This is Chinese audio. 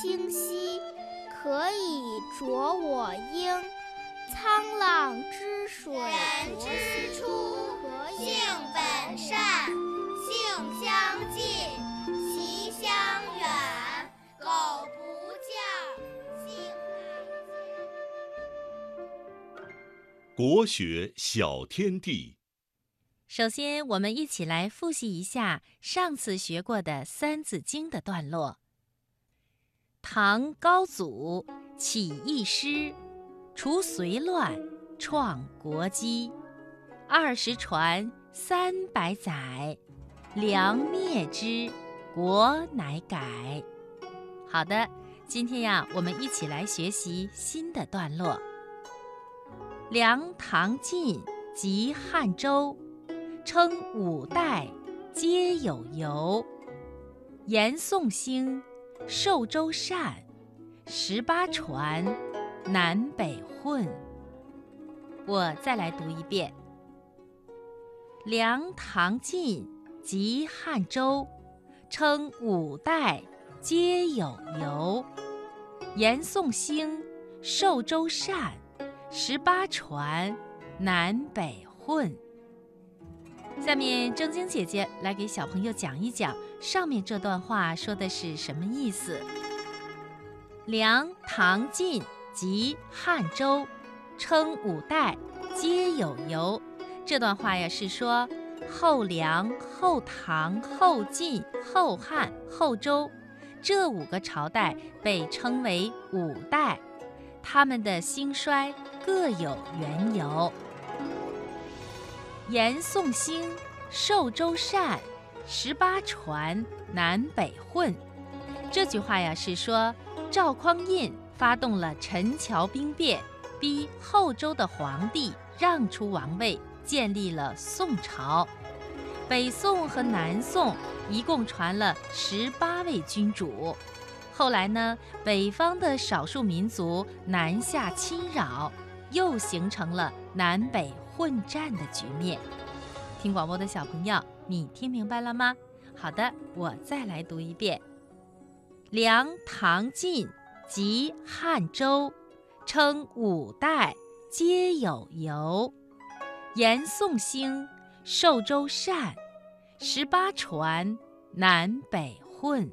清溪，可以濯我缨。沧浪之水人之初，性本善，性相近，习相远。苟不教，性乃迁。国学小天地。首先，我们一起来复习一下上次学过的《三字经》的段落。唐高祖起义师，除隋乱，创国基。二十传，三百载，梁灭之，国乃改。好的，今天呀，我们一起来学习新的段落。梁、唐、晋及汉周，称五代，皆有由。严宋兴，寿州善，十八传，南北混。我再来读一遍：梁、唐、晋及汉周，称五代，皆有由。严宋兴，寿州善，十八传，南北混。下面正晶姐姐来给小朋友讲一讲上面这段话说的是什么意思。梁、唐、晋及汉周，称五代，皆有由。这段话呀是说后梁、后唐、后晋、后汉、后周这五个朝代被称为五代，他们的兴衰各有缘由。严宋兴，寿周善，十八传，南北混。这句话呀是说赵匡胤发动了陈桥兵变，逼后周的皇帝让出王位，建立了宋朝。北宋和南宋一共传了十八位君主。后来呢，北方的少数民族南下侵扰，又形成了南北混战的局面。听广播的小朋友，你听明白了吗？好的，我再来读一遍：梁、唐、晋及汉周，称五代，皆有由。严宋兴，寿州善，十八传，南北混。